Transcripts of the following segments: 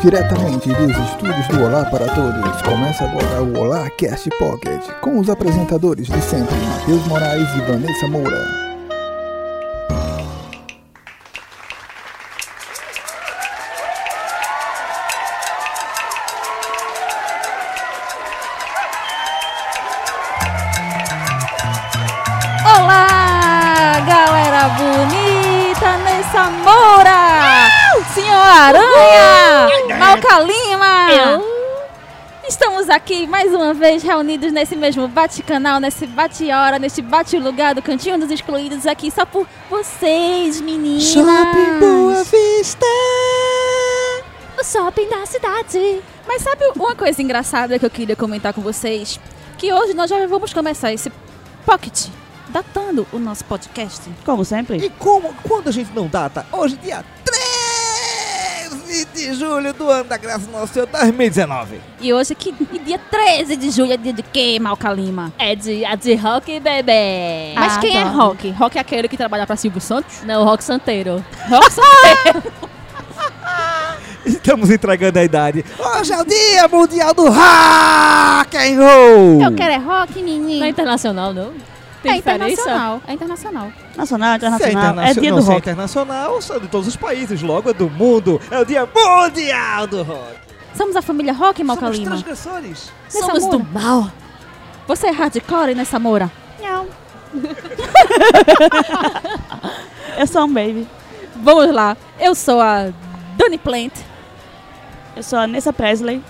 Diretamente dos estúdios do Olá para Todos, começa agora o Olá Cast Pocket, com os apresentadores de sempre, Matheus Moraes e Vanessa Moura. Uma vez reunidos nesse mesmo bate-canal, nesse bate-hora, nesse bate-lugar do Cantinho dos Excluídos aqui só por vocês, meninas! Shopping Boa Vista! O shopping da cidade! Mas sabe uma coisa engraçada que eu queria comentar com vocês? Que hoje nós já vamos começar esse pocket datando o nosso podcast. Como sempre. E como, quando a gente não data? Hoje, dia 13 de julho do ano da graça Nosso Senhor 2019. E hoje, que e dia 13 de julho, é dia de quê, Malca Lima? É dia de rock, bebê. Mas Ah, quem é tá. Rock? Rock é aquele que trabalha pra Silvio Santos? Não, rock santeiro. Rock Santeiro. Estamos entregando a idade. Hoje é o dia mundial do rock and roll. Eu quero é rock, Não é menino. internacional, não? Tem É diferença? internacional. É internacional. Nacional, Se é, internacional. É, internacional, dia não do é rock. internacional, são de todos os países, logo é do mundo. É o dia mundial do rock. Somos a família Rock, Malca Somos Lima. transgressores. Nessa Somos Moura. do mal. Você é hardcore nessa Moura? Não. Eu sou um baby. Vamos lá. Eu sou a Dani Plant. Eu sou a Nessa Presley.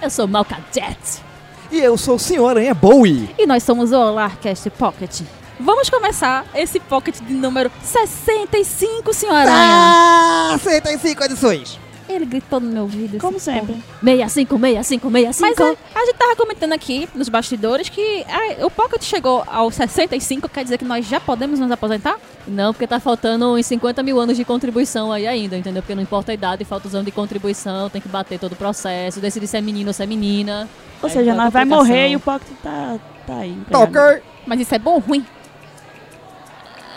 Eu sou Malca Jet. E eu sou o Senhor Aranha Bowie. E nós somos o Olarcast Pocket. Vamos começar esse pocket de número 65, senhora. Ah, 65 edições. Ele gritou no meu ouvido. Como esse sempre. 65, 65, 65. Mas é, a gente tava comentando aqui nos bastidores que o Pocket chegou aos 65, quer dizer que nós já podemos nos aposentar? Não, porque tá faltando uns 50 mil anos de contribuição aí ainda, entendeu? Porque não importa a idade, falta os anos de contribuição, tem que bater todo o processo, decidir se é menino ou se é menina. Ou Aí seja, nós vai morrer e o Pocket tá, tá aí. Toker. Mas isso é bom ou ruim?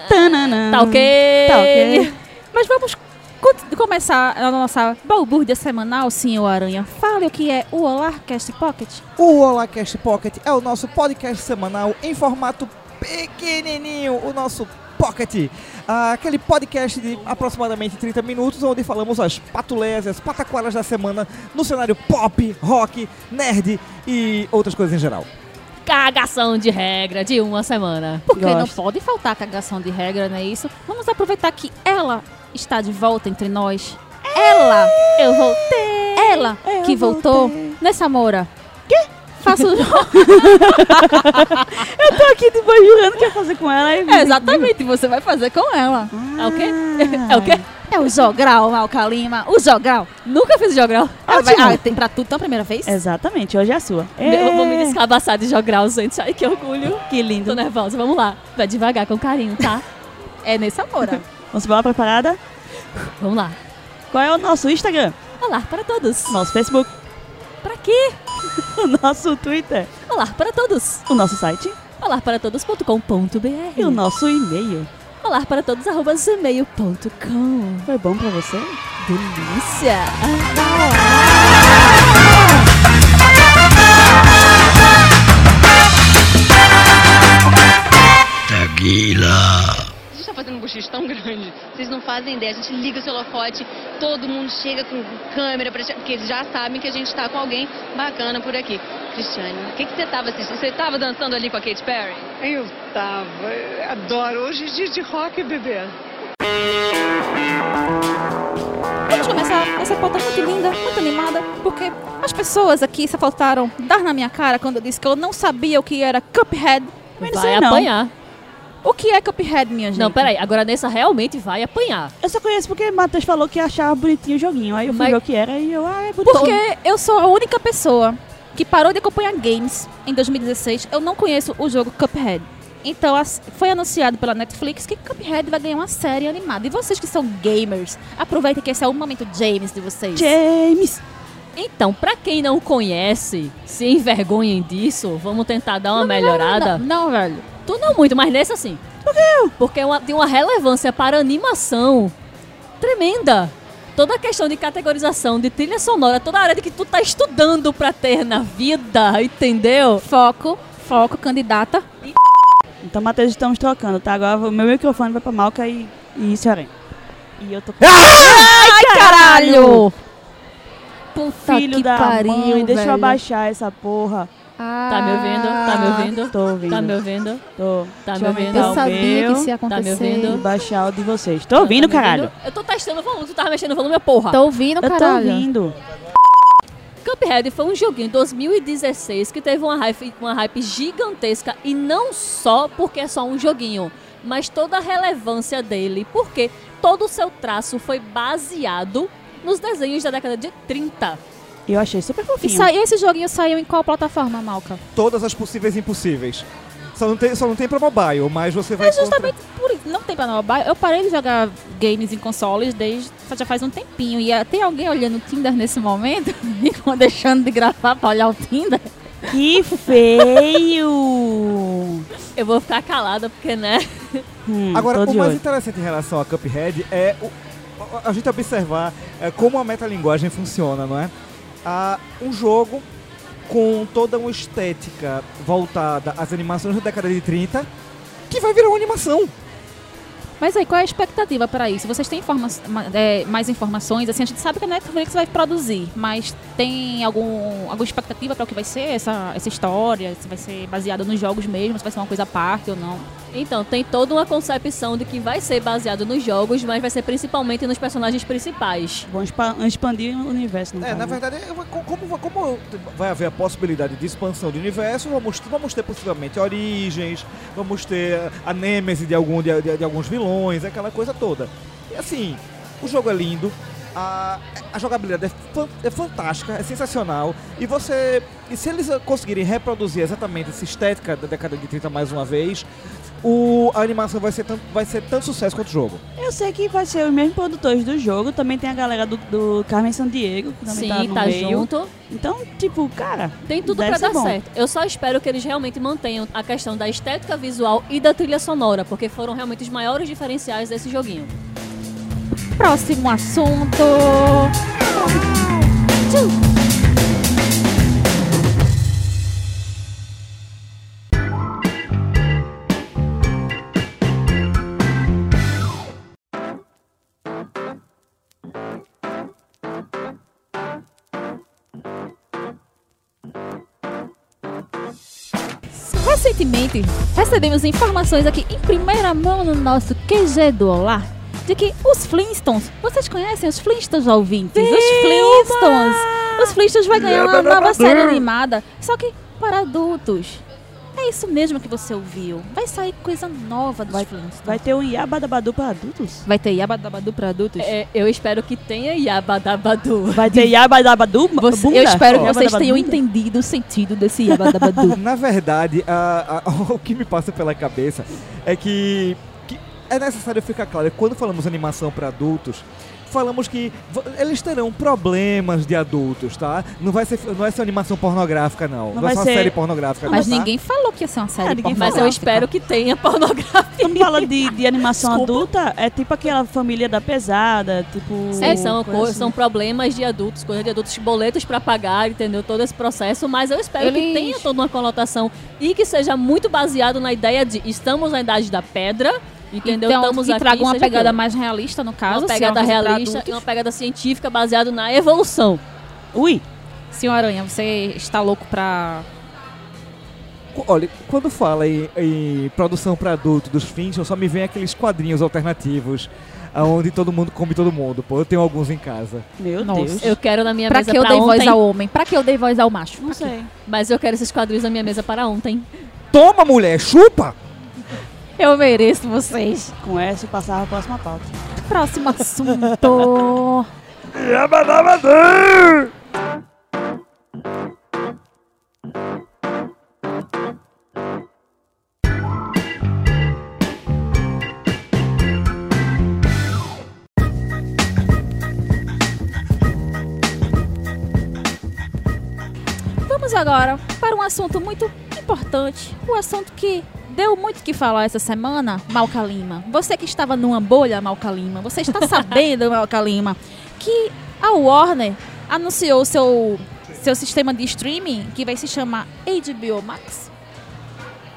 Tananã. Tá ok? Tá ok. Mas vamos co- começar a nossa balbúrdia semanal, senhor Aranha. Fale o que é o Olarcast Pocket. O HolaCast Pocket é o nosso podcast semanal em formato pequenininho, o nosso Pocket. Ah, aquele podcast de aproximadamente 30 minutos, onde falamos as patuleias e as pataquaras da semana no cenário pop, rock, nerd e outras coisas em geral. Cagação de regra de uma semana. Porque não Gosto. pode faltar cagação de regra, não é isso? Vamos aproveitar que ela está de volta entre nós. Ela! Eu voltei! Ela Eu que voltou voltei. nessa Moura. Quê? Faço o Eu tô aqui depois jurando que ia fazer com ela. e- É, exatamente, você vai fazer com ela. É o quê? Ah. É o quê? É o jogral, Malca Lima. O jogral. Nunca fiz jogral. Ah, vai- ah, tem pra tudo, então, a primeira vez? Exatamente, hoje é a sua. Eu vou me É. descabaçar de jogral, gente. Ai, que orgulho. Que lindo. Tô nervosa, vamos lá. Vai devagar, com carinho, tá? É nessa Moura. Vamos embora preparada? Vamos lá. Qual é o nosso Instagram? Olá para todos. Nosso Facebook? Pra quê? O nosso Twitter? Olá para todos. O nosso site? Olá para todos.com.br. E o nosso e-mail? Olá para todos, arroba gmail.com. Foi bom pra você? Delícia. A bochicho tão grande, vocês não fazem ideia. A gente liga o seu holofote, todo mundo chega com câmera, pra... porque eles já sabem que a gente tá com alguém bacana por aqui. Cristiane, o que, que você tava assistindo? Você tava dançando ali com a Katy Perry? Eu tava. eu Adoro. Hoje é dia de rock, bebê. Vamos começar essa pauta muito linda, muito animada, porque as pessoas aqui só faltaram dar na minha cara quando eu disse que eu não sabia o que era Cuphead. Mas não Vai sei não. apanhar. O que é Cuphead, minha gente? Não, peraí. Agora nessa realmente vai apanhar. Eu só conheço porque Matheus falou que achava bonitinho o joguinho. Aí eu fui Mas- ver o que era e eu, ah, é bonitinho. Porque eu sou a única pessoa que parou de acompanhar games em 2016. Eu não conheço o jogo Cuphead. Então foi anunciado pela Netflix que Cuphead vai ganhar uma série animada. E vocês que são gamers, aproveitem que esse é o momento James de vocês. James! Então, pra quem não conhece, se envergonhem disso, vamos tentar dar uma melhorada. Não, não, velho. Tu não muito, mas nesse assim. Por quê? Porque é uma- tem uma relevância para a animação tremenda. toda a questão de categorização de trilha sonora, toda a área de que tu tá estudando pra ter na vida, entendeu? Foco, foco, candidata. Então, Matheus, estamos trocando, tá? Agora o meu microfone vai pra Malca e, e Cearém. E eu tô com Ai, caralho! Puta filho que da pariu, mãe. Deixa eu abaixar essa porra. Tá me ouvindo? Tá me ouvindo? Tô ouvindo. Tá me ouvindo? Tô. Tá Deixa me ouvindo? Eu o sabia meu que isso ia Tá me acontecer. ouvindo? baixar o de vocês. Tô ouvindo, Tá caralho. Eu tô testando o volume, tu tava mexendo no volume, porra. Tô ouvindo, Eu tô caralho. ouvindo. Cuphead foi um joguinho em 2016 que teve uma hype, uma hype gigantesca e não só porque é só um joguinho, mas toda a relevância dele, porque todo o seu traço foi baseado nos desenhos da década de 30. E eu achei super E fofinho. saiu, esse joguinho saiu em qual plataforma, Malca? Todas as possíveis e impossíveis. Só não tem, só não tem pra mobile, mas você vai É justamente por isso. Não tem pra mobile. Eu parei de jogar games em consoles desde já faz um tempinho. E tem alguém olhando o Tinder nesse momento e deixando de gravar pra olhar o Tinder. Que feio! Eu vou ficar calada porque, né? Hum, Agora, o mais olho. interessante em relação a Cuphead é o- a gente observar é, como a metalinguagem funciona, não é? Ah, um jogo com toda uma estética voltada às animações da década de 30 que vai virar uma animação. Mas aí, qual é a expectativa para isso? Vocês têm informa ma- é, mais informações? Assim, a gente sabe que a Netflix vai produzir, mas tem algum, alguma expectativa para o que vai ser essa, essa história? Se vai ser baseada nos jogos mesmo, se vai ser uma coisa à parte ou não? Então, tem toda uma concepção de que vai ser baseado nos jogos, mas vai ser principalmente nos personagens principais. Vão expa- expandir o universo. É, caso, na né? verdade, como, como vai haver a possibilidade de expansão do universo, vamos, vamos ter possivelmente origens, vamos ter a nêmese de, algum, de, de- de alguns vilões, aquela coisa toda. E assim, o jogo é lindo, a, a jogabilidade é, fan- é fantástica, é sensacional, e você. E se eles conseguirem reproduzir exatamente essa estética da década de 30 mais uma vez, o, a animação vai ser, tanto, vai ser tanto sucesso quanto o jogo. Eu sei que vai ser os mesmos produtores do jogo. Também tem a galera do, do Carmen Sandiego, que também Sim, tá no tá meio. junto. Então, tipo, cara, Tem tudo Deve pra dar bom. certo. Eu só espero que eles realmente mantenham a questão da estética visual e da trilha sonora, porque foram realmente os maiores diferenciais desse joguinho. Próximo assunto. Recentemente, recebemos informações aqui em primeira mão no nosso QG do Olá de que os Flintstones, vocês conhecem os Flintstones ouvintes? Os Flintstones! Os Flintstones vai ganhar uma nova série animada, só que para adultos. É isso mesmo que você ouviu. Vai sair coisa nova dos Vai- Flintstones. vai ter um Yabadabadu pra adultos? Vai ter Yabadabadu para adultos? É, eu espero que tenha Yabadabadu. Vai ter Yabadabadu Você- eu espero que vocês tenham entendido o sentido desse Yabadabadu. Na verdade, a- a- o que me passa pela cabeça é que é necessário ficar claro, quando falamos animação para adultos, falamos que eles terão problemas de adultos, tá? Não vai ser, não vai ser uma animação pornográfica, não. Não, Não vai ser uma série pornográfica, Mas não, tá? ninguém falou que ia ser uma série Ah, ninguém Mas eu pornográfica. espero que tenha pornografia. Quando fala de, de animação Desculpa. adulta, é tipo aquela família da pesada, tipo... Sim, são, coisa co- assim. são problemas de adultos, coisa de adultos, boletos pra pagar, entendeu? Todo esse processo, mas eu espero que Eles- tenha toda uma conotação e que seja muito baseado na ideia de estamos na idade da pedra, entendeu? Então, Estamos que aqui, traga uma pegada mais realista, no caso. uma é pegada pra realista e uma pegada científica baseada na evolução. Ui, Senhor Aranha, você está louco pra... Olha, quando fala em, em produção para adulto dos Flintstones, só me vem aqueles quadrinhos alternativos, onde todo mundo come todo mundo. Pô, eu tenho alguns em casa. meu Nossa. Deus. Eu quero na minha Pra mesa que eu pra dei voz ontem, ao homem? Pra que eu dei voz ao macho? Não Pra quê? sei. mas eu quero esses quadrinhos na minha mesa para ontem. Toma, mulher, chupa! Eu mereço vocês. Com essa, eu passava a próxima pauta. Próximo assunto. Vamos agora para um assunto muito importante. O assunto que deu muito que falar essa semana, Malca Lima. Você que estava numa bolha, Malca Lima, você está sabendo, Malca Lima, que a Warner anunciou seu, seu sistema de streaming que vai se chamar HBO Max.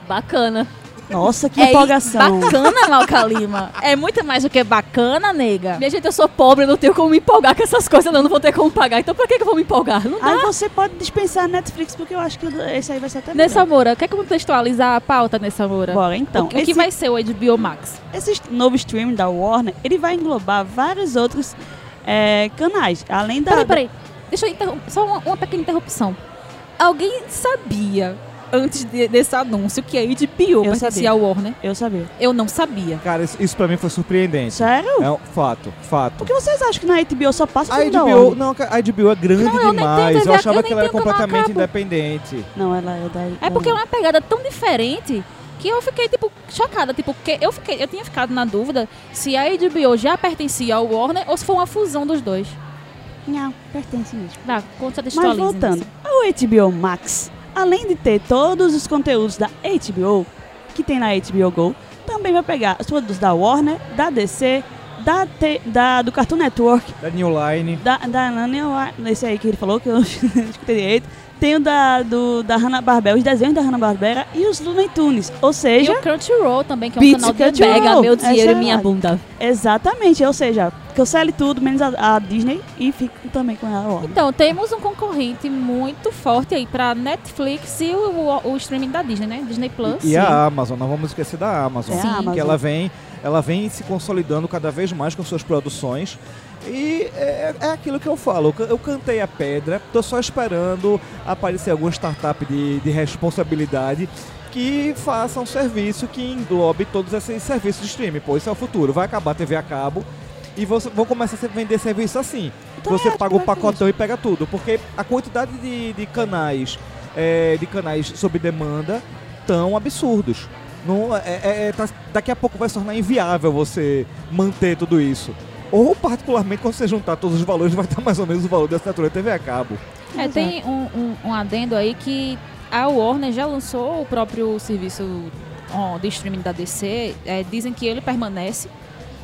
Bacana. Nossa, que é empolgação. bacana, Malca Lima. É muito mais do que bacana, nega. Minha gente, eu sou pobre, eu não tenho como me empolgar com essas coisas, não, não vou ter como pagar. Então pra que, que eu vou me empolgar? Não dá. Aí você pode dispensar a Netflix, porque eu acho que esse aí vai ser até Nessa. Moura, quer contextualizar a pauta nessa Moura? Bora, então. o esse, que vai ser o HBO Max? esse novo streaming da Warner, ele vai englobar vários outros é, canais, além da... Peraí, peraí. Deixa eu interrom- só uma, uma pequena interrupção. Alguém sabia, antes de- desse anúncio, que a HBO Eu pertencia ao Warner? Eu sabia. Eu não sabia. Cara, isso, isso pra mim foi surpreendente. Sério? É um fato, fato. Por que vocês acham que na HBO só passa A HBO, Warner? não, a HBO é grande Não, eu demais. TV Eu achava eu que ela era completamente independente. Não, ela é da... É porque é uma pegada tão diferente que eu fiquei, tipo, chocada. Tipo, que eu, fiquei, eu tinha ficado na dúvida se a HBO já pertencia ao Warner ou se foi uma fusão dos dois. Não, pertence mesmo. Vá, Mas contextualize. voltando, o HBO Max, além de ter todos os conteúdos da HBO, que tem na HBO Go, também vai pegar os produtos da Warner, da DC, da, da- do Cartoon Network, Da New Line. da, da Nani- esse aí que ele falou, que eu não escutei direito, tem o da, do, da Hanna-Barbera, os desenhos da Hanna-Barbera e os Looney Tunes. Ou E seja, o Crunchyroll também, que é um canal Crunchyroll. pega meu dinheiro e minha verdade. bunda. exatamente, ou seja, cancele tudo, menos a, a Disney e fique também com a Warner. Então, temos um concorrente muito forte aí pra Netflix e o, o streaming da Disney, né? Disney Plus. E a Amazon, não vamos esquecer da Amazon. Amazon. Que ela vem, ela vem se consolidando cada vez mais com suas produções. E é, é aquilo que eu falo, eu can- eu cantei a pedra, tô só esperando aparecer alguma startup de, de responsabilidade que faça um serviço que englobe todos esses serviços de streaming. Pô, isso é o futuro. Vai acabar a TV a cabo e você, vão começar a vender serviço assim. Então, você é, paga o pacotão e pega tudo. Porque a quantidade de, de canais é, de canais sob demanda tão absurdos. Não, é, é- é- tá- daqui a pouco vai se tornar inviável você manter tudo isso. Ou, particularmente, quando você juntar todos os valores, vai dar mais ou menos o valor da assinatura TV a cabo. É, tem um, um, um adendo aí que a Warner já lançou o próprio serviço de streaming da DC. É, dizem que ele permanece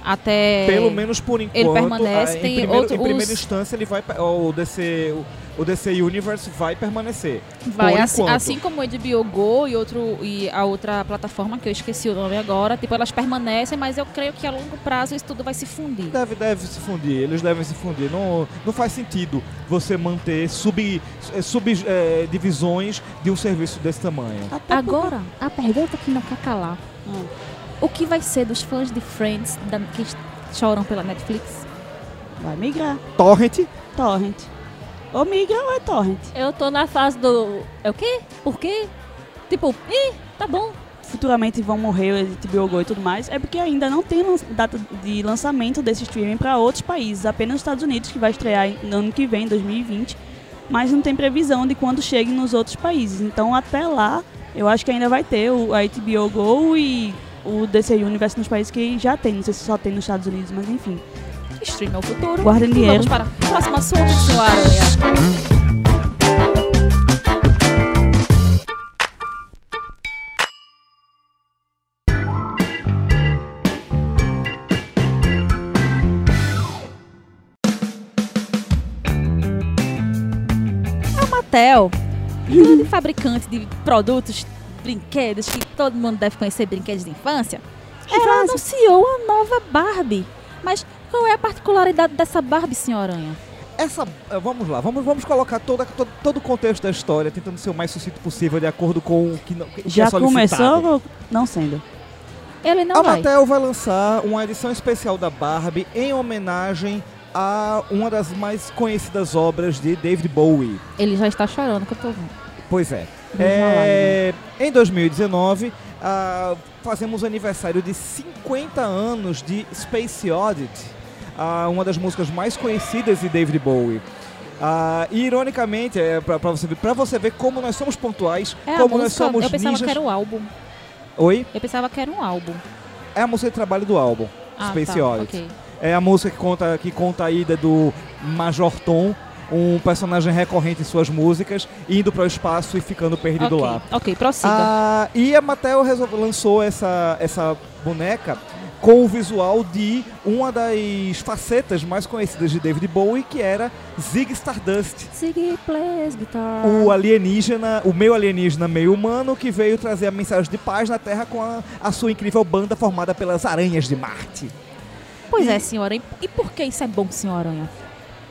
até. Pelo menos por enquanto. ele permanece, ah, em tem primeiro- outro- Em primeira os- instância, ele vai. O DC, o, o DC Universe vai permanecer. Vai, por assim, assim como o HBO Go e, outro, e a outra plataforma, que eu esqueci o nome agora, tipo, elas permanecem, mas eu creio que a longo prazo isso tudo vai se fundir. Deve, deve se fundir, eles devem se fundir. Não, não faz sentido você manter sub, eh, sub, eh, divisões de um serviço desse tamanho. Até porque- Agora, a pergunta que não quer calar. Hum. O que vai ser dos fãs de Friends da- que choram pela Netflix? Vai migrar. Torrent, Torrent. Ou migra ou é Torrent. Eu tô na fase do. É o quê? Por quê? Tipo, ih, tá bom. Futuramente vão morrer o HBO Go e tudo mais. É porque ainda não tem data de lançamento desse streaming para outros países. Apenas os Estados Unidos, que vai estrear no ano que vem, 2020. Mas não tem previsão de quando chegue nos outros países. Então até lá, eu acho que ainda vai ter o, a HBO Go e o DC Universe nos países que já tem. Não sei se só tem nos Estados Unidos, mas enfim. Stream é o futuro. Guardem E dinheiro. Vamos para o próximo assunto, senhor Aranha. A Mattel, grande fabricante de produtos, brinquedos, que todo mundo deve conhecer, brinquedos de infância, ela anunciou a nova Barbie. Mas qual é a particularidade dessa Barbie, senhor Aranha? essa. eh, Vamos lá, vamos, vamos colocar toda, todo, todo o contexto da história, tentando ser o mais sucinto possível, de acordo com o que, não, o que Já é começou ou não sendo? Ele não a vai. Mattel vai lançar uma edição especial da Barbie em homenagem a uma das mais conhecidas obras de David Bowie. Ele já está chorando que eu tô vendo. Pois é. É, em 2019, ah, fazemos o aniversário de 50 anos de Space Oddity, uma das músicas mais conhecidas de David Bowie. Ah, e ironicamente, é, pra, pra você, ver- pra você ver como nós somos pontuais, É como nós somos eu pensava ninjas. que era um álbum. Oi? Eu pensava que era um álbum. É a música de trabalho do álbum, Ah, Space tá, Oddity. ok. É a música que conta, que conta a ida do Major Tom, um personagem recorrente em suas músicas, indo para o espaço e ficando perdido Ok, lá. ok, prossiga. Ah, e a Mattel lançou essa, essa boneca com o visual de uma das facetas mais conhecidas de David Bowie, que era Zig Stardust. Ziggy plays guitar. O alienígena, o meio alienígena meio humano que veio trazer a mensagem de paz na Terra com a, a sua incrível banda formada pelas aranhas de Marte. Pois é, senhora. E, e por que isso é bom, senhor Aranha?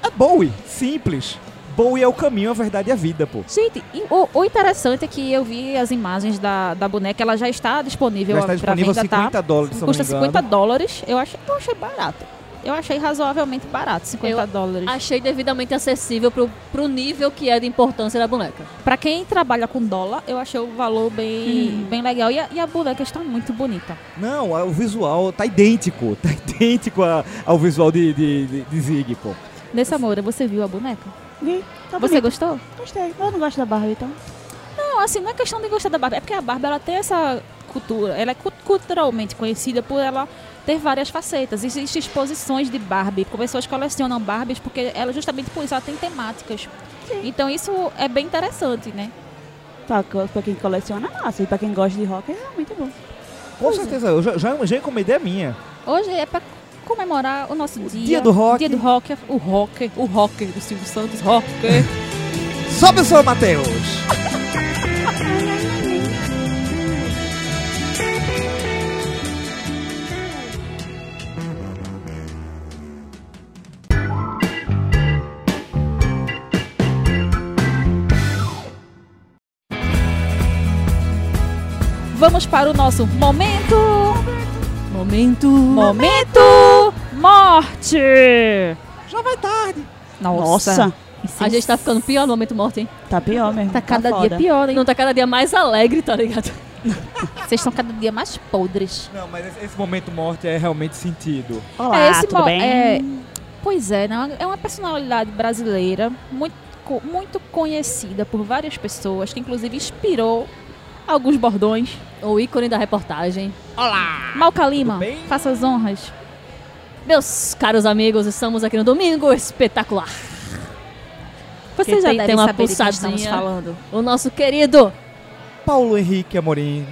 É Bowie, simples. Bowie é o caminho, a verdade e a vida, pô. Gente, o, o interessante é que eu vi as imagens da, da boneca, ela já está disponível Já está pra disponível a venda, 50 tá? dólares, Custa me engano. 50 dólares. Eu achei, eu achei barato. Eu achei razoavelmente barato, 50 Eu dólares. Achei devidamente acessível pro, pro nível que é de importância da boneca. Pra quem trabalha com dólar, eu achei o valor bem, bem legal. E a, e a boneca está muito bonita. Não, o visual tá idêntico. Tá idêntico a- ao visual de, de, de, de Zig, pô. Nessa Moura, você viu a boneca? Vi, tá Você bonito. gostou? Gostei. Eu não gosto da Barbie, então. Não, assim, não é questão de gostar da Barbie. É porque a Barbie, ela tem essa cultura. Ela é cu- culturalmente conhecida por ela ter várias facetas. Existem exposições de Barbie. Pessoas colecionam Barbies porque ela, justamente por isso, ela tem temáticas. Então isso é bem interessante, né? Pra, pra quem coleciona, é massa. E pra quem gosta de rock, é realmente bom. Com certeza, eu já, já, já encomendei a minha. Hoje é pra comemorar o nosso dia. dia do rock. Dia do rock. O rock. O rock do Silvio Santos. Rock. Sobe o som, Matheus! Vamos para o nosso momento. Momento. Momento morte. Já vai tarde. Nossa, A gente tá ficando pior no momento morto, hein? tá pior mesmo. Tá cada foda. dia pior, hein? Não tá cada dia mais alegre, tá ligado? Vocês estão cada dia mais podres. Não, mas esse, esse momento morte é realmente sentido. Olá, É, esse tudo bem? é- Pois é, não, é uma personalidade brasileira muito, muito conhecida por várias pessoas, que inclusive inspirou alguns bordões. O ícone da reportagem. Malca Lima, Tudo bem? faça as honras. Meus caros amigos, estamos aqui no Domingo Espetacular. Vocês já tem- devem tem uma saber de quem estamos pulsadinha. falando. O nosso querido Paulo Henrique Amorim.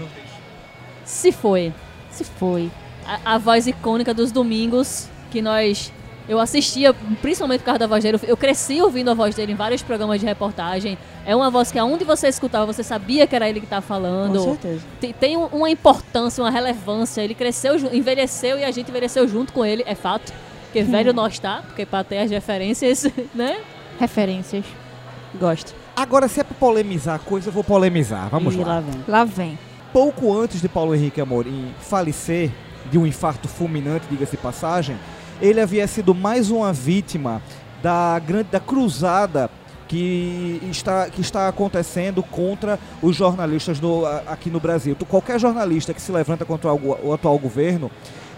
se foi. Se foi. A, a voz icônica dos domingos que nós. Eu assistia, principalmente por causa da voz dele. Eu cresci ouvindo a voz dele em vários programas de reportagem. É uma voz que aonde você escutava, você sabia que era ele que estava falando. Com certeza. Tem, tem um- uma importância, uma relevância. Ele cresceu, envelheceu e a gente envelheceu junto com ele, é fato. Porque velho nós tá, porque pra ter as referências, né? Referências. Gosto. Agora, se é pra polemizar a coisa, eu vou polemizar. Vamos lá. lá vem. Lá vem. Pouco antes de Paulo Henrique Amorim falecer de um infarto fulminante, diga-se de passagem, ele havia sido mais uma vítima da grande da cruzada que está, que está acontecendo contra os jornalistas no- aqui no Brasil. Qualquer jornalista que se levanta contra o, atual governo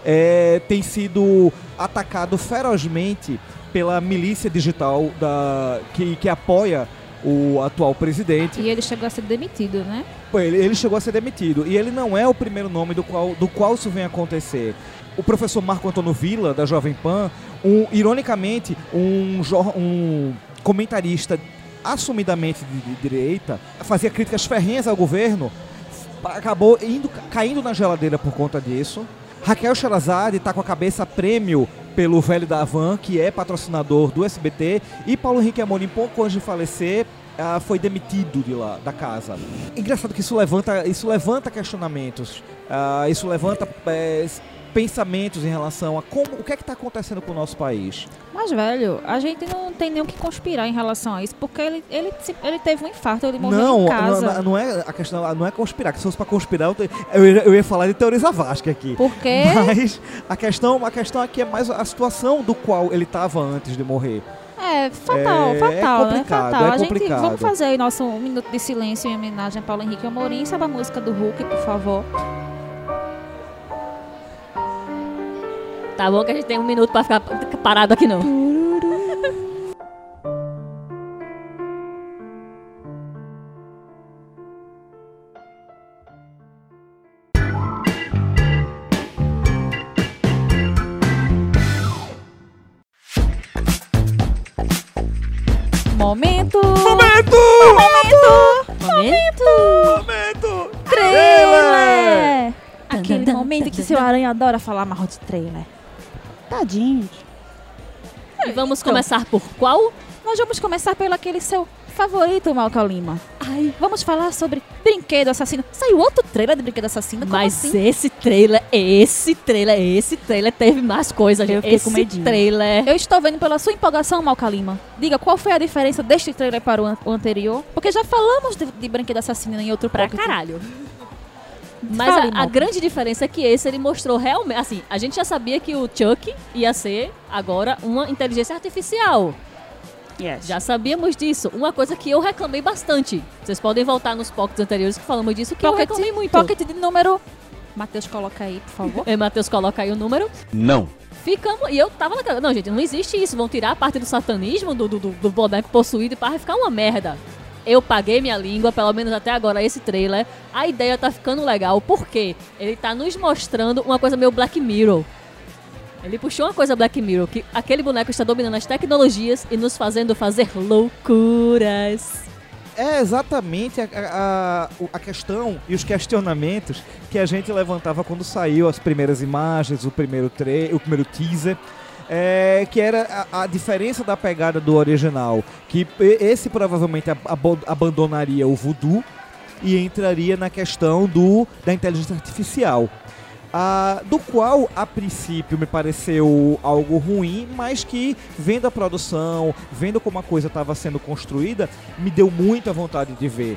é, tem sido atacado ferozmente pela milícia digital da, que, que apoia o atual presidente. E ele chegou a ser demitido, né? Ele, ele chegou a ser demitido. E ele não é o primeiro nome do qual, do qual isso vem acontecer. O professor Marco Antônio Villa, da Jovem Pan, um, ironicamente, um, um comentarista assumidamente de, de direita, fazia críticas ferrenhas ao governo, acabou indo, caindo na geladeira por conta disso. Raquel Sherazade está com a cabeça prêmio pelo velho da Havan, que é patrocinador do SBT, e Paulo Henrique Amorim, pouco antes de falecer, ah, foi demitido de lá, da casa. Engraçado que isso levanta, isso levanta questionamentos, ah, isso levanta eh, pensamentos em relação a como, o que é que está acontecendo com o nosso país. Mas, velho, a gente não tem nem o que conspirar em relação a isso, porque ele, ele, ele teve um infarto, ele morreu Não, em casa. não, não é a questão, não é conspirar, que se fosse para conspirar, eu, te- eu ia, eu ia falar de teoria Zavascki aqui. Porque Mas a questão, a questão aqui é mais a situação do qual ele estava antes de morrer. é fatal, É- fatal, é né? Fatal. é a gente vamos fazer aí nosso um minuto de silêncio em homenagem a Paulo Henrique Amorim. Sabe a música do Hulk, por favor? Tá bom que a gente tem um minuto pra ficar parado aqui, não. Momento! Momento! Momento! Momento. Momento! Trailer! Aquele Realmente que seu Aranha adora falar mal de trailer. Tadinho. E vamos Então. começar por qual? Nós vamos começar pelo aquele seu favorito, Malca Lima. Ai, Vamos falar sobre Brinquedo Assassino. Saiu outro trailer de Brinquedo Assassino? Como mas assim? esse trailer, esse trailer, esse trailer teve mais coisas, Eu gente. fiquei Esse com medinho. trailer. Eu estou vendo pela sua empolgação, Malca Lima. Diga, qual foi a diferença deste trailer para o, an- o anterior? Porque já falamos de, de Brinquedo Assassino em outro Pra pocket. caralho. Mas a, a grande diferença é que esse ele mostrou realmente. Assim, a gente já sabia que o Chuck ia ser agora uma inteligência artificial. Yes. Já sabíamos disso. Uma coisa que eu reclamei bastante. Vocês podem voltar nos pockets anteriores que falamos disso, que eu Pocket, reclamei muito. pocket de número... Matheus, coloca aí, por favor. E Matheus, coloca aí o número. Não. Ficamos. E eu tava naquela. Não, gente, não existe isso. Vão tirar a parte do satanismo do, do, do- do boneco possuído e para ficar uma merda. Eu paguei minha língua, pelo menos até agora, esse trailer. A ideia tá ficando legal, porque ele tá nos mostrando uma coisa meio Black Mirror. Ele puxou uma coisa Black Mirror, que aquele boneco está dominando as tecnologias e nos fazendo fazer loucuras. É exatamente a, a, a questão e os questionamentos que a gente levantava quando saiu as primeiras imagens, o primeiro, tre o primeiro teaser. É, que era a, a diferença da pegada do original. Que esse provavelmente ab- abandonaria o voodoo e entraria na questão do, da inteligência artificial. Ah, do qual a princípio me pareceu algo ruim, mas que vendo a produção, vendo como a coisa estava sendo construída, me deu muita vontade de ver.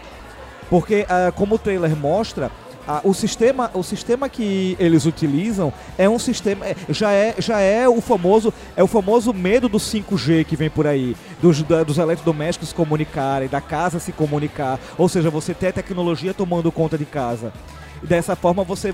Porque, ah, como o trailer mostra, ah, o, sistema, o sistema que eles utilizam é um sistema. é- já, é, já é o famoso. É o famoso medo do 5G que vem por aí. Dos, da- dos eletrodomésticos se comunicarem, da casa se comunicar. Ou seja, você ter a tecnologia tomando conta de casa. E dessa forma você.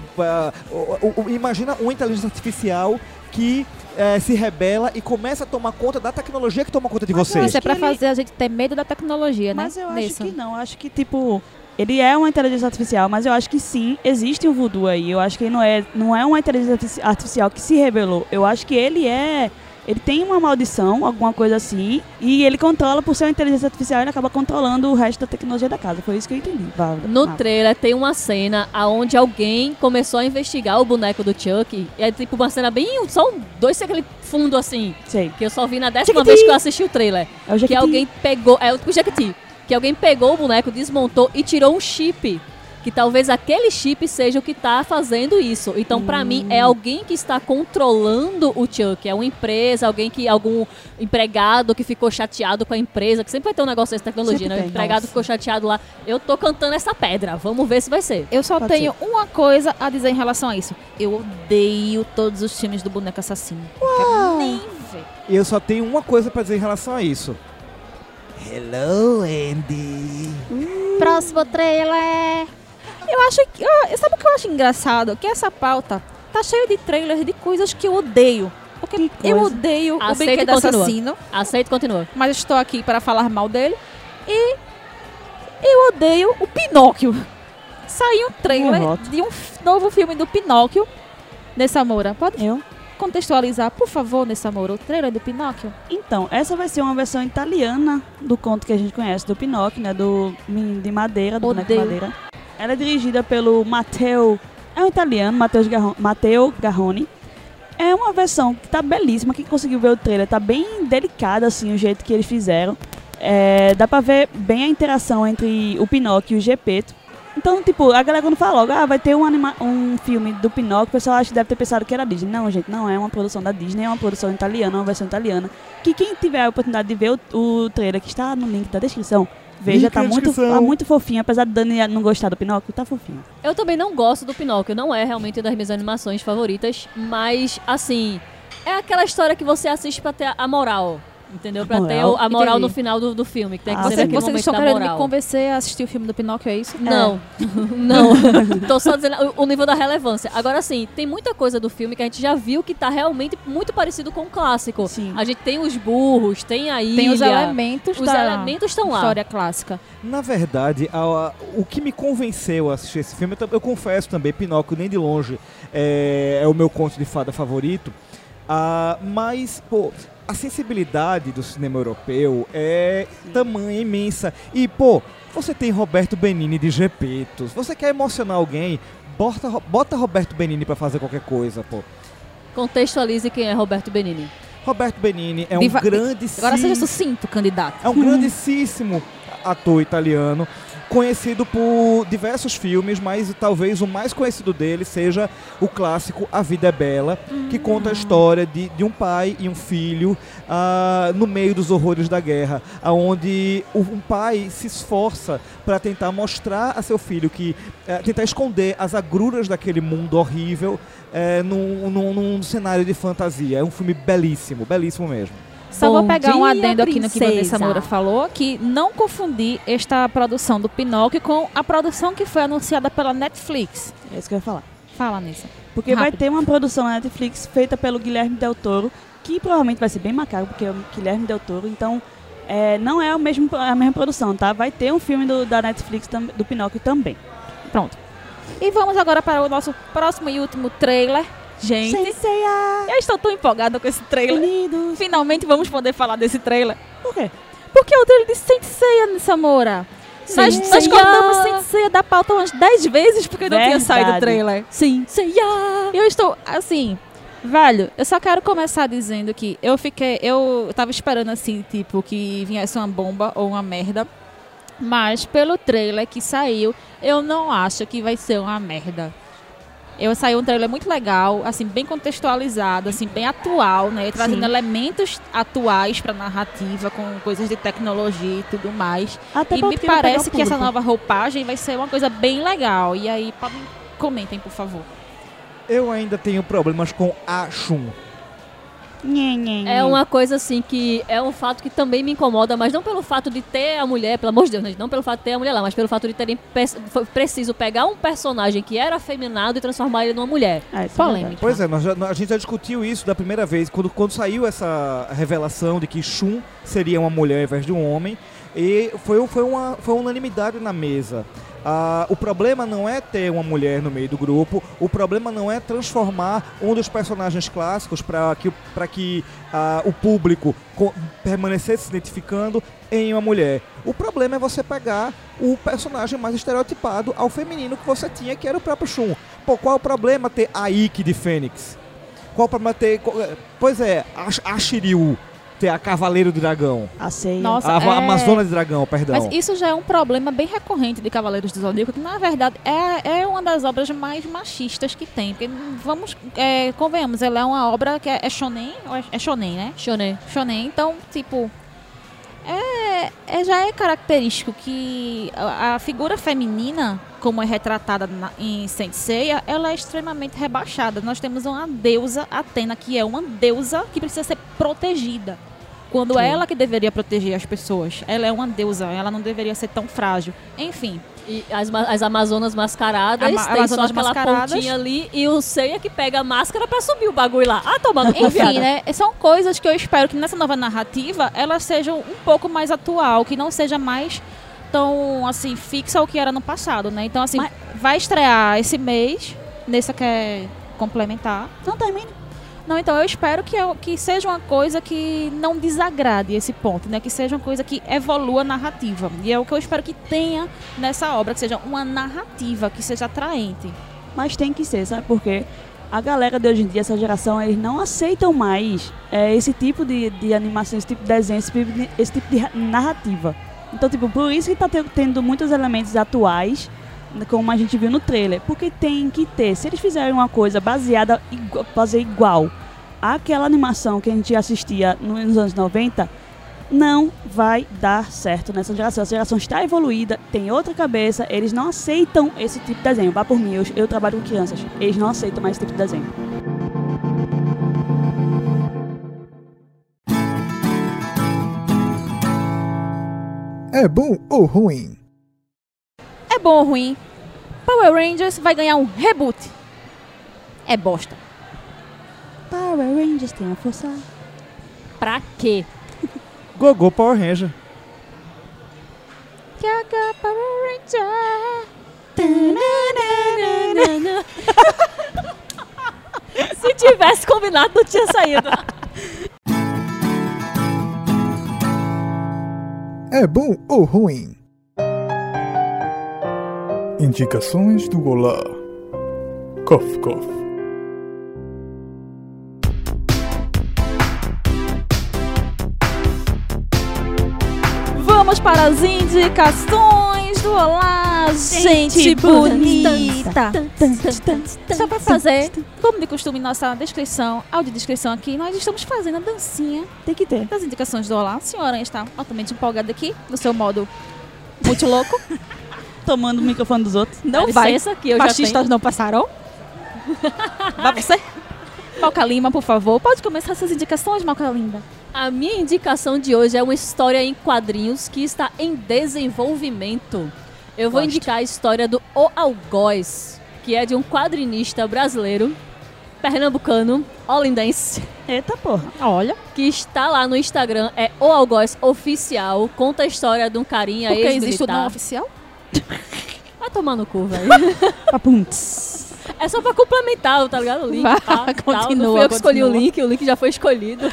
o- o- o- imagina uma inteligência artificial que eh, se rebela e começa a tomar conta da tecnologia que toma conta de você. Isso é pra que ele- fazer a gente ter medo da tecnologia, né? Mas eu acho Nessa. que não. Eu acho que, tipo, ele é uma inteligência artificial, mas eu acho que sim, existe um voodoo aí. Eu acho que ele não é, não é uma inteligência artifici- artificial que se revelou. Eu acho que ele é. Ele tem uma maldição, alguma coisa assim, e ele controla, por ser uma inteligência artificial, ele acaba controlando o resto da tecnologia da casa. Foi isso que eu entendi. Vá, No trailer tem uma cena aonde alguém começou a investigar o boneco do Chuck. E é tipo uma cena bem. Só dois aquele fundo assim. Sei. Que eu só vi na décima Jequiti. vez que eu assisti o trailer. É o Que Jequiti. alguém pegou. É o tipo Jequiti. Que alguém pegou o boneco, desmontou e tirou um chip. Que talvez aquele chip seja o que tá fazendo isso. Então, pra mim, é alguém que está controlando o Chuck. É uma empresa, alguém que. algum empregado que ficou chateado com a empresa. Que sempre vai ter um negócio dessa tecnologia, Sempre né? O tem, empregado nossa. ficou chateado lá. Eu tô cantando essa pedra. Vamos ver se vai ser. Eu só Pode tenho uma coisa a dizer em relação a isso. Eu odeio todos os filmes do boneco assassino. Não quero nem ver. E eu só tenho uma coisa pra dizer em relação a isso. Hello, Andy. Próximo trailer. Eu acho que. ah, sabe o que eu acho engraçado? Que essa pauta tá cheia de trailers de coisas que eu odeio. Porque Que eu odeio o Aceita e brinquedo continua. assassino, Aceita e continua. mas estou aqui para falar mal dele. E eu odeio o Pinóquio. Saiu um trailer de um novo filme do Pinóquio. Nessa Moura, pode Eu? Contextualizar, por favor, nessa Moura, o trailer do Pinóquio? Então, essa vai ser uma versão italiana do conto que a gente conhece, do Pinóquio, né? Do menino de madeira, do boneco de madeira. Ela é dirigida pelo Matteo, é um italiano, Matteo Garrone, Matteo Garrone. É uma versão que tá belíssima, quem conseguiu ver o trailer, tá bem delicada, assim, o jeito que eles fizeram. É, dá pra ver bem a interação entre o Pinóquio e o Gepeto. Então, tipo, a galera quando fala logo, ah, vai ter um, anima um filme do Pinóquio, o pessoal acha que deve ter pensado que era Disney. Não, gente, não é uma produção da Disney, é uma produção italiana, uma versão italiana. Que quem tiver a oportunidade de ver o, o trailer que está no link da descrição, veja, tá muito, tá muito fofinho. Apesar de Dani não gostar do Pinóquio, tá fofinho. Eu também não gosto do Pinóquio, não é realmente das minhas animações favoritas, mas assim, é aquela história que você assiste pra ter a moral, entendeu? Pra ter Moral? o- a moral no Entendi. final do, do filme, que tem que Ah, momento estão da querendo me convencer a assistir o filme do Pinóquio, é isso? Não, não. Tô só dizendo o- o nível da relevância. Agora sim, tem muita coisa do filme que a gente já viu que tá realmente muito parecido com o clássico. Sim. A gente tem os burros, tem a ilha. Tem os elementos Os elementos estão lá. história clássica. Na verdade, a- a- o que me convenceu a assistir esse filme, eu, eu confesso também, Pinóquio nem de longe é, é o meu conto de fada favorito, ah, mas, pô, a sensibilidade do cinema europeu é tamanha, imensa. E, pô, você tem Roberto Benini de Gepetos, você quer emocionar alguém, bota, bota Roberto Benini pra fazer qualquer coisa, pô. Contextualize quem é Roberto Benini. Roberto Benini é um Diva- grandíssimo... Agora seja sucinto, candidato. É um grandíssimo ator italiano, conhecido por diversos filmes, mas talvez o mais conhecido dele seja o clássico A Vida é Bela, que conta a história de, de um pai e um filho ah, no meio dos horrores da guerra, onde um pai se esforça para tentar mostrar a seu filho que eh, tentar esconder as agruras daquele mundo horrível eh, num, num- num cenário de fantasia. É um filme belíssimo, belíssimo mesmo. Só vou Bom pegar um dia, adendo aqui no que princesa. Vanessa Moura falou, que não confundir esta produção do Pinóquio com a produção que foi anunciada pela Netflix. É isso que eu ia falar. Fala, Nissa. Porque vai Rápido. ter uma produção na Netflix feita pelo Guilherme Del Toro, que provavelmente vai ser bem macabro, porque é o Guilherme Del Toro, então é, não é o mesmo, a mesma produção, tá? Vai ter um filme do- da Netflix do Pinóquio também. Pronto. E vamos agora para o nosso próximo e último trailer. Gente, eu estou tão empolgada com esse trailer. Unidos. Finalmente vamos poder falar desse trailer. Por quê? Porque é o trailer de Senseiya, Nissa Moura. Nós, nós cortamos Senseiya da pauta umas 10 vezes porque não tinha saído o trailer. Sim. Eu estou, assim, velho, eu só quero começar dizendo que eu fiquei, eu tava esperando assim, tipo, que viesse uma bomba ou uma merda. Mas pelo trailer que saiu, eu não acho que vai ser uma merda. Eu saiu um trailer muito legal, assim, bem contextualizado, assim, bem atual, né? Trazendo Sim. elementos atuais pra narrativa, com coisas de tecnologia e tudo mais. Até e me parece que essa nova roupagem vai ser uma coisa bem legal. E aí, comentem, por favor. Eu ainda tenho problemas com a Shun. É uma coisa assim que é um fato que também me incomoda, mas não pelo fato de ter a mulher, pelo amor de Deus, né? não pelo fato de ter a mulher lá, mas pelo fato de terem pe- preciso pegar um personagem que era afeminado e transformar ele numa mulher. É, isso é verdade. Pois é, nós já- a gente já discutiu isso da primeira vez, quando, quando saiu essa revelação de que Shun seria uma mulher ao invés de um homem, e foi, foi, uma, foi uma unanimidade na mesa. Ah, o problema não é ter uma mulher no meio do grupo, o problema não é transformar um dos personagens clássicos para que, pra que ah, o público co- permanecesse se identificando em uma mulher. O problema é você pegar o personagem mais estereotipado ao feminino que você tinha, que era o próprio Shun. Pô, qual é o problema ter a Ikki de Fênix? Qual o problema ter. é, Pois é, a, a Shiryu ter a Cavaleiro do Dragão. A ceia. Nossa, A, é- Amazona de Dragão, perdão. Mas isso já é um problema bem recorrente de Cavaleiros do Zodíaco, que na verdade é, é uma das obras mais machistas que tem. Porque, vamos, é, convenhamos, ela é uma obra que é, é shonen, é, é shonen, né? Shonen. Shonen, então, tipo, é, é- já é característico que a, a figura feminina, como é retratada na- em Senseiya, ela é extremamente rebaixada. Nós temos uma deusa, Atena, que é uma deusa que precisa ser protegida. Quando Sim. é ela que deveria proteger as pessoas. Ela é uma deusa, ela não deveria ser tão frágil. Enfim, E as, as Amazonas mascaradas, Ama- tem Amazonas só aquela mascaradas. pontinha ali e o Seiya que pega a máscara pra subir o bagulho lá. Ah, tomando Enfim, né? São coisas que eu espero que nessa nova narrativa ela seja um pouco mais atual, que não seja mais tão assim fixa ao que era no passado, né? Então assim, Mas- vai estrear esse mês. Nessa quer complementar. Não termina. Não, então eu espero que, eu- que seja uma coisa que não desagrade esse ponto, né? Que seja uma coisa que evolua a narrativa. E é o que eu espero que tenha nessa obra, que seja uma narrativa, que seja atraente. Mas tem que ser, sabe por quê? A galera de hoje em dia, essa geração, eles não aceitam mais é, esse tipo de, de animação, esse tipo de desenho, esse tipo de, esse tipo de ra- narrativa. Então, tipo, por isso que tá te- tendo muitos elementos atuais, como a gente viu no trailer. Porque tem que ter. Se eles fizerem uma coisa baseada, fazer igual àquela animação que a gente assistia nos anos 90, não vai dar certo nessa geração. Essa geração está evoluída, tem outra cabeça, eles não aceitam esse tipo de desenho. Vá por mim, eu, eu trabalho com crianças, eles não aceitam mais esse tipo de desenho. É bom ou ruim? É bom ou ruim? Power Rangers vai ganhar um reboot. É bosta. Power Rangers tem a força. Pra quê? Gogô Power Ranger. Gaga Power Ranger. Se tivesse combinado, não tinha saído. É bom ou ruim? Indicações do Olá. Cough, cough. Vamos para as indicações do Olá, gente, bonita. Só para fazer, como de costume, nossa descrição, audiodescrição aqui, nós estamos fazendo a dancinha Tem que ter. das indicações do Olá. A senhora está altamente empolgada aqui, no seu modo muito louco. Tomando o microfone dos outros. Não vai. licença que eu já Fascistas tenho. não passaram? vai você. Malca Lima, por favor. Pode começar suas indicações, Malca Lima. A minha indicação de hoje é uma história em quadrinhos que está em desenvolvimento. Eu vou Gosto. indicar a história do O Algoz, que é de um quadrinista brasileiro, pernambucano, olindense, Eita porra. Olha. que está lá no Instagram, é O Algoz Oficial, conta a história de um carinha Porque existe o não ex-militar. oficial? Vai tomar no cu, velho. É só pra complementar, tá ligado? O link. Pá, tal. continua, Não fui eu que escolhi o link, o link já foi escolhido.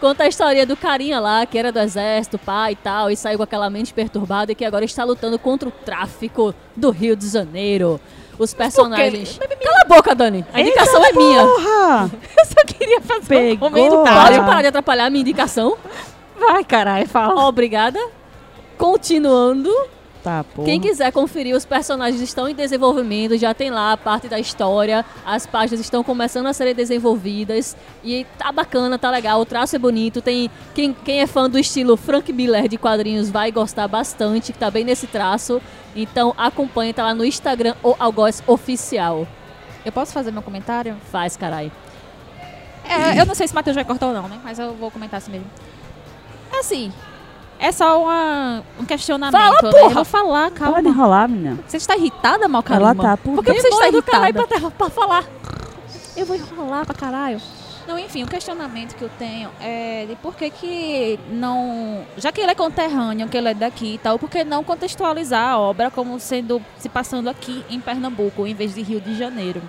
Conta a história do carinha lá, que era do exército, pai e tal, e saiu com aquela mente perturbada e que agora está lutando contra o tráfico do Rio de Janeiro. Os personagens. Cala a boca, Dani. A indicação é minha. Porra! Eu só queria fazer Pegou. um comentário. Pode parar de atrapalhar a minha indicação. Vai, caralho, fala. Obrigada. Continuando. Tá. Quem quiser conferir, os personagens estão em desenvolvimento, já tem lá a parte da história, as páginas estão começando a serem desenvolvidas e tá bacana, tá legal, o traço é bonito, tem quem, quem é fã do estilo Frank Miller de quadrinhos vai gostar bastante, que tá bem nesse traço. Então acompanha, tá lá no Instagram ou Algoz Oficial. Eu posso fazer meu comentário? Faz, carai. É, eu não sei se o Matheus vai cortar ou não, né? Mas eu vou comentar assim mesmo. É assim, é só uma, um questionamento, Fala, né? porra! Eu vou falar, calma. enrolar, menina. Você está irritada, Malca Ela tá, por Por que você está do irritada? pra, terra- pra falar. Eu vou enrolar pra caralho. Não, enfim, o questionamento que eu tenho é de por que que não... Já que ele é conterrâneo, que ele é daqui e tal, por que não contextualizar a obra como sendo... se passando aqui em Pernambuco, em vez de Rio de Janeiro?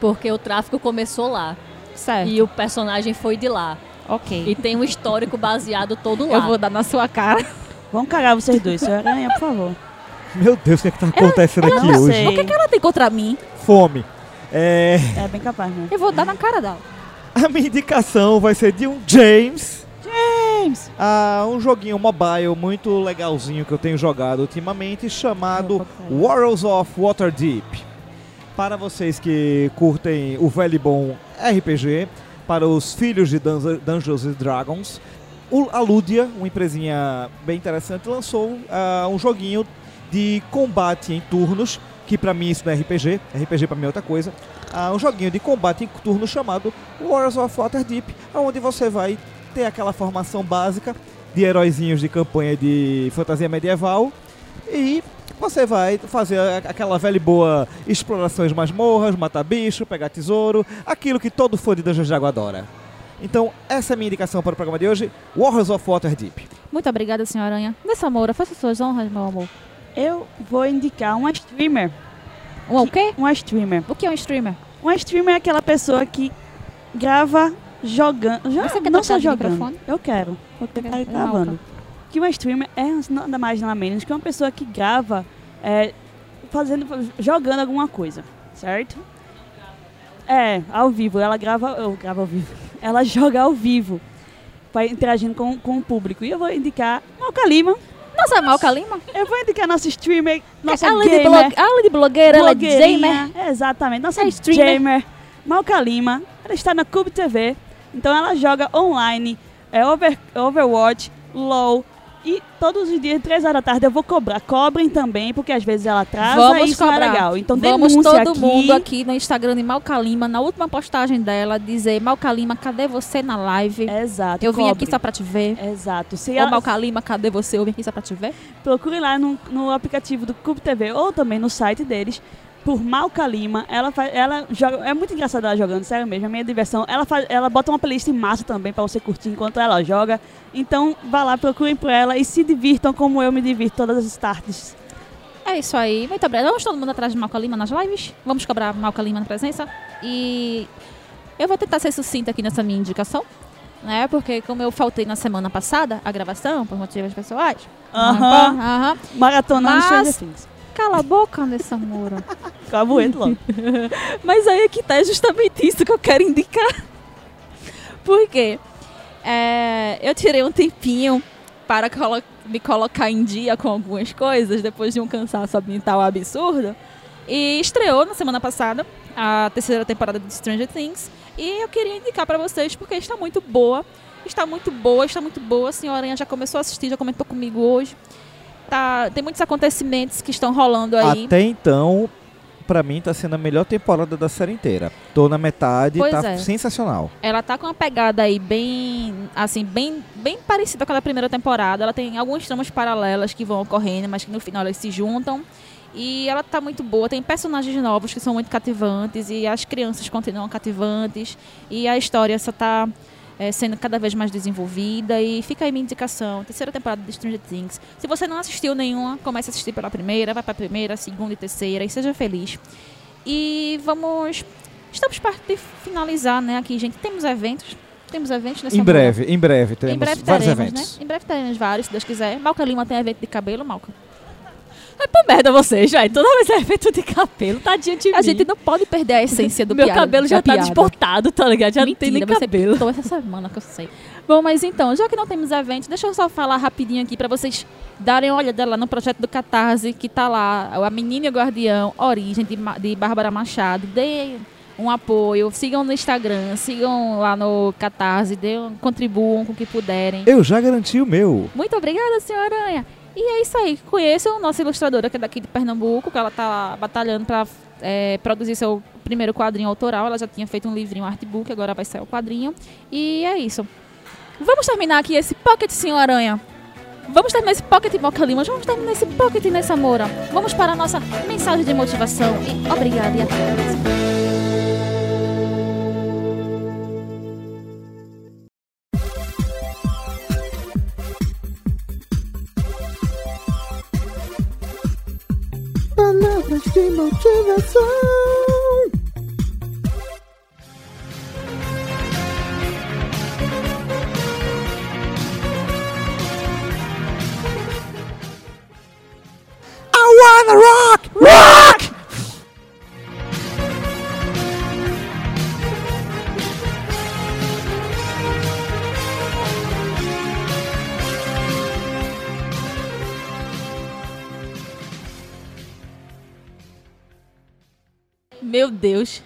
Porque o tráfico começou lá Certo. e o personagem foi de lá. Ok. E tem um histórico baseado todo lá. Eu vou dar na sua cara. Vamos cagar vocês dois, senhora Aranha, por favor. Meu Deus, o que é que tá acontecendo aqui não hoje? sei. O que, que ela tem contra mim? Fome. É, É bem capaz, né? Eu vou dar na cara dela. a minha indicação vai ser de um James. James! Ah, um joguinho mobile muito legalzinho que eu tenho jogado ultimamente chamado Warriors of Waterdeep. Para vocês que curtem o velho e bom RPG, para os filhos de Dun- Dungeons Dragons, a Ludia, uma empresinha bem interessante, lançou ah, um joguinho de combate em turnos, que pra mim isso não é RPG, RPG pra mim é outra coisa. Ah, um joguinho de combate em turnos chamado Warriors of Waterdeep, onde você vai ter aquela formação básica de heróizinhos de campanha de fantasia medieval e você vai fazer a- aquela velha e boa explorações de masmorras, matar bicho, pegar tesouro, aquilo que todo fã de Dungeons Dragon adora. Então, essa é a minha indicação para o programa de hoje, Warriors of Waterdeep. Muito obrigada, senhora Aranha. Nessa Moura, faça suas honras, meu amor. Eu vou indicar uma streamer. Um o quê? Uma streamer. O que é um streamer? Uma streamer é aquela pessoa que grava jogando. Já, Você quer não só jogando. microfone? Eu quero. Vou ter que Quer- estar gravando. Que uma streamer é nada mais nada menos que uma pessoa que grava é, fazendo, jogando alguma coisa, certo? É, ao vivo. Ela grava, eu gravo ao vivo. Ela joga ao vivo, vai interagindo com, com o público. E eu vou indicar Malca Lima. Nossa, Malca Lima? Eu vou indicar nossa streamer, nossa de gamer. blog... além de blogueira, ela é gamer. Exatamente. Nossa É streamer. gamer, Malca Lima. Ela está na Cube TV. Então ela joga online, é over, Overwatch, LOL. E todos os dias, 3 horas da tarde, eu vou cobrar. Cobrem também, porque às vezes ela atrasa Vamos e isso não cobrar. é legal. Então Vamos todo aqui. mundo aqui no Instagram de Malca Lima, na última postagem dela, dizer Malca Lima, cadê você na live? Exato. eu vim cobre. aqui só pra te ver. Exato. Se Ô, ela, Malca Lima, cadê você? Eu vim aqui só pra te ver. procure lá no, no aplicativo do Cube TV ou também no site deles por Malca Lima. Ela faz, ela joga, é muito engraçado ela jogando, sério mesmo, é minha diversão. Ela faz, ela bota uma playlist em massa também pra você curtir enquanto ela joga. Então, vá lá, procurem por ela e se divirtam como eu me divirto todas as tardes. É isso aí. Muito obrigada. Vamos todo mundo atrás de Malca Lima nas lives. Vamos cobrar Malca Lima na presença. E eu vou tentar ser sucinta aqui nessa minha indicação. Né? Porque como eu faltei na semana passada, a gravação, por motivos pessoais. Aham. Aham. Maratonando Mas- Stranger Things. Cala a boca, Andressa Moura. Cabueto logo. Mas aí é que tá é justamente isso que eu quero indicar. Por quê? É, eu tirei um tempinho para colo- me colocar em dia com algumas coisas, depois de um cansaço mental absurdo. E estreou na semana passada a terceira temporada de Stranger Things. E eu queria indicar para vocês porque está muito boa. Está muito boa, está muito boa. A senhorinha já começou a assistir, já comentou comigo hoje. Tá, tem muitos acontecimentos que estão rolando aí. Até então, pra mim, tá sendo a melhor temporada da série inteira. Tô na metade, Pois tá é. sensacional. Ela tá com uma pegada aí bem, assim, bem, bem parecida com a da primeira temporada. Ela tem algumas tramas paralelas que vão ocorrendo, mas que no final elas se juntam. E ela tá muito boa, tem personagens novos que são muito cativantes e as crianças continuam cativantes e a história só tá é, sendo cada vez mais desenvolvida e fica aí minha indicação, terceira temporada de Stranger Things. Se você não assistiu nenhuma, comece a assistir pela primeira, vai pra primeira, segunda e terceira e seja feliz. E vamos Estamos perto de finalizar, né, aqui, gente. Temos eventos. Temos eventos nessa Em breve, em breve, teremos Em breve vários teremos, eventos. né? Em breve teremos vários, se Deus quiser. Malca Lima tem evento de cabelo, Malca. É pra merda vocês, velho. Toda vez é evento de cabelo, tadinha de A mim. gente não pode perder a essência do Meu piada- cabelo já tá piada. desbotado, tá ligado? Já Mentira, não tem nem cabelo. pintou essa semana que eu sei. Bom, mas então, já que não temos evento, deixa eu só falar rapidinho aqui pra vocês darem uma olhada lá no projeto do Catarse, que tá lá, a Menina e o Guardião, Origem, de, de Bárbara Machado. Deem um apoio, sigam no Instagram, sigam lá no Catarse, deem, contribuam com o que puderem. Eu já garanti o meu. Muito obrigada, senhora Aranha. E é isso aí. Conheçam nossa ilustradora, que é daqui de Pernambuco, que ela tá batalhando para produzir seu primeiro quadrinho autoral. Ela já tinha feito um livrinho, um artbook, agora vai sair o quadrinho. E é isso. Vamos terminar aqui esse Pocket Senhor Aranha. Vamos terminar esse Pocket Moca Lima. Vamos terminar esse Pocket Nessa Moura. Vamos para a nossa mensagem de motivação. E obrigada e até a próxima. Palavras de Deus.